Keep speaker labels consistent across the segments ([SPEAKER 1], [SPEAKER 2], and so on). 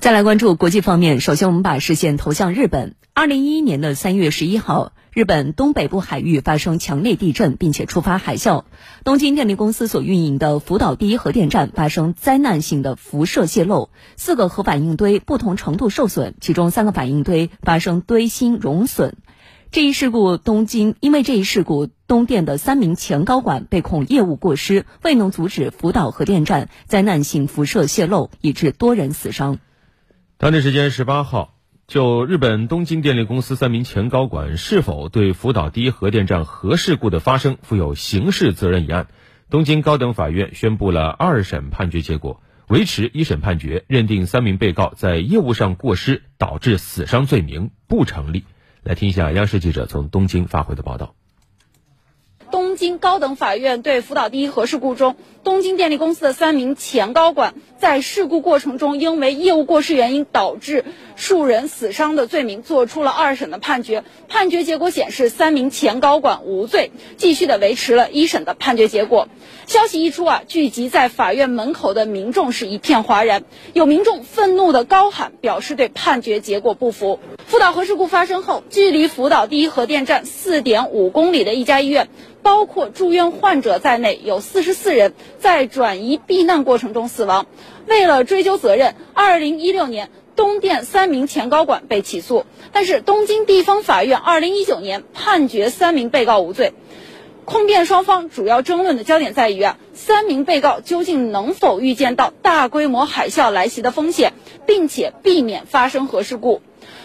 [SPEAKER 1] 再来关注国际方面，首先我们把视线投向日本。二零一一年的三月十一号，日本东北部海域发生强烈地震，并且触发海啸。东京电力公司所运营的福岛第一核电站发生灾难性的辐射泄漏，四个核反应堆不同程度受损，其中三个反应堆发生堆芯熔损。这一事故，东京因为这一事故，东电的三名前高管被控业务过失，未能阻止福岛核电站灾难性辐射泄漏，以致多人死伤。
[SPEAKER 2] 当地时间十八号，就日本东京电力公司三名前高管是否对福岛第一核电站核事故的发生负有刑事责任一案，东京高等法院宣布了二审判决结果，维持一审判决，认定三名被告在业务上过失导致死伤罪名不成立。来听一下央视记者从东京发回的报道。
[SPEAKER 3] 东东京高等法院对福岛第一核事故中东京电力公司的三名前高管在事故过程中因为业务过失原因导致数人死伤的罪名作出了二审的判决。判决结果显示，三名前高管无罪，继续的维持了一审的判决结果。消息一出啊，聚集在法院门口的民众是一片哗然，有民众愤怒的高喊，表示对判决结果不服。福岛核事故发生后，距离福岛第一核电站四点五公里的一家医院。包包括住院患者在内，有四十四人在转移避难过程中死亡。为了追究责任，二零一六年东电三名前高管被起诉，但是东京地方法院二零一九年判决三名被告无罪。控辩双方主要争论的焦点在于啊，三名被告究竟能否预见到大规模海啸来袭的风险，并且避免发生核事故。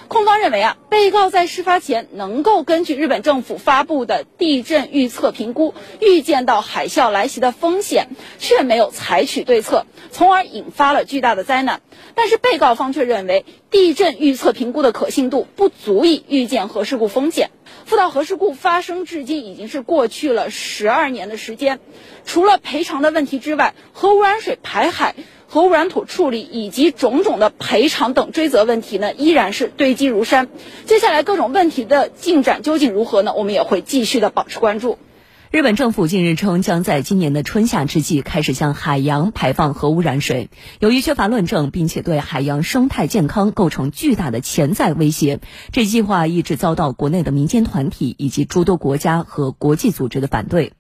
[SPEAKER 3] 控方认为啊，被告在事发前能够根据日本政府发布的地震预测评估，预见到海啸来袭的风险，却没有采取对策，从而引发了巨大的灾难。但是被告方却认为，地震预测评估的可信度不足以预见核事故风险。福岛核事故发生至今已经是过去了十二年的时间，除了赔偿的问题之外，核污染水排海。核污染土处理以及种种的赔偿等追责问题呢，依然是堆积如山。接下来各种问题的进展究竟如何呢？我们也会继续的保持关注。
[SPEAKER 1] 日本政府近日称，将在今年的春夏之际开始向海洋排放核污染水。由于缺乏论证，并且对海洋生态健康构成巨大的潜在威胁，这计划一直遭到国内的民间团体以及诸多国家和国际组织的反对。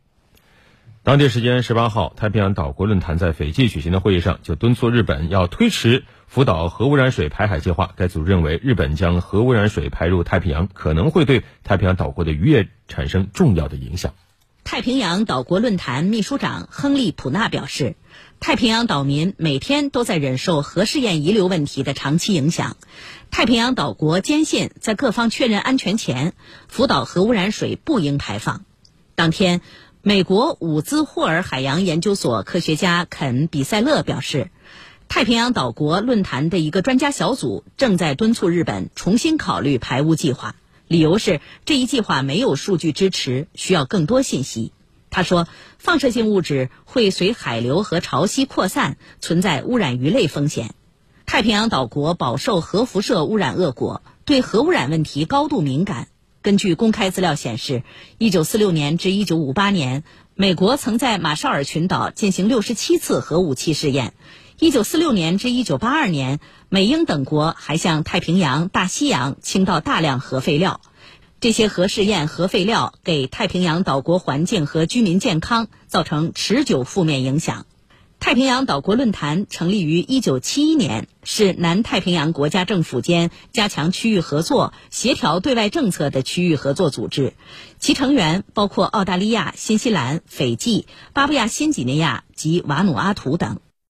[SPEAKER 2] 当地时间十八号，太平洋岛国论坛在斐济举行的会议上就敦促日本要推迟福岛核污染水排海计划。该组认为，日本将核污染水排入太平洋，可能会对太平洋岛国的渔业产生重要的影响。
[SPEAKER 4] 太平洋岛国论坛秘书长亨利·普纳表示，太平洋岛民每天都在忍受核试验遗留问题的长期影响。太平洋岛国坚信，在各方确认安全前，福岛核污染水不应排放。当天。美国伍兹霍尔海洋研究所科学家肯·比塞勒表示，太平洋岛国论坛的一个专家小组正在敦促日本重新考虑排污计划，理由是这一计划没有数据支持，需要更多信息。他说，放射性物质会随海流和潮汐扩散，存在污染鱼类风险。太平洋岛国饱受核辐射污染恶果，对核污染问题高度敏感。根据公开资料显示，1946年至1958年，美国曾在马绍尔群岛进行67次核武器试验。1946年至1982年，美英等国还向太平洋、大西洋倾倒大量核废料。这些核试验核废料给太平洋岛国环境和居民健康造成持久负面影响。太平洋岛国论坛成立于一九七一年，是南太平洋国家政府间加强区域合作、协调对外政策的区域合作组织。其成员包括澳大利亚、新西兰、斐济、巴布亚新几内亚及瓦努阿图等。